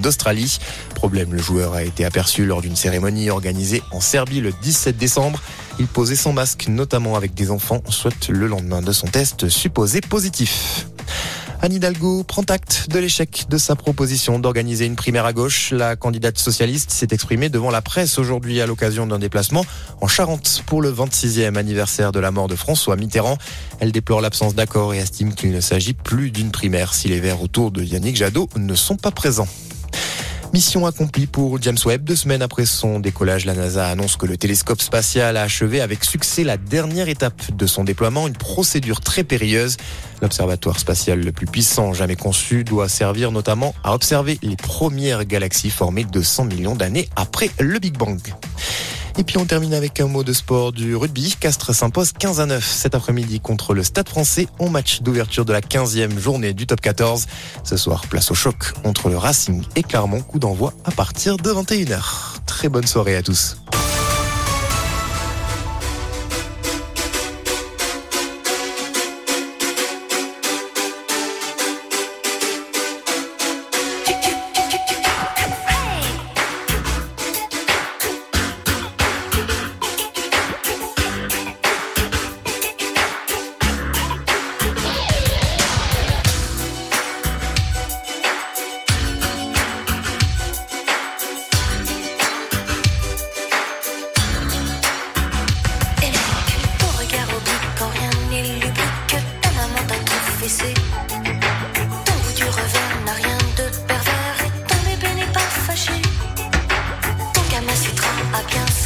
d'Australie. Problème, le joueur a été aperçu lors d'une cérémonie organisée en Serbie le 17 décembre. Il posait son masque, notamment avec des enfants, soit le lendemain de son test supposé positif. Anne Hidalgo prend acte de l'échec de sa proposition d'organiser une primaire à gauche. La candidate socialiste s'est exprimée devant la presse aujourd'hui à l'occasion d'un déplacement en Charente pour le 26e anniversaire de la mort de François Mitterrand. Elle déplore l'absence d'accord et estime qu'il ne s'agit plus d'une primaire si les Verts autour de Yannick Jadot ne sont pas présents. Mission accomplie pour James Webb. Deux semaines après son décollage, la NASA annonce que le télescope spatial a achevé avec succès la dernière étape de son déploiement, une procédure très périlleuse. L'observatoire spatial le plus puissant jamais conçu doit servir notamment à observer les premières galaxies formées 200 millions d'années après le Big Bang. Et puis on termine avec un mot de sport du rugby. Castres s'impose 15 à 9 cet après-midi contre le Stade français en match d'ouverture de la 15e journée du top 14. Ce soir, place au choc entre le Racing et Clermont. Coup d'envoi à partir de 21h. Très bonne soirée à tous.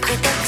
Quick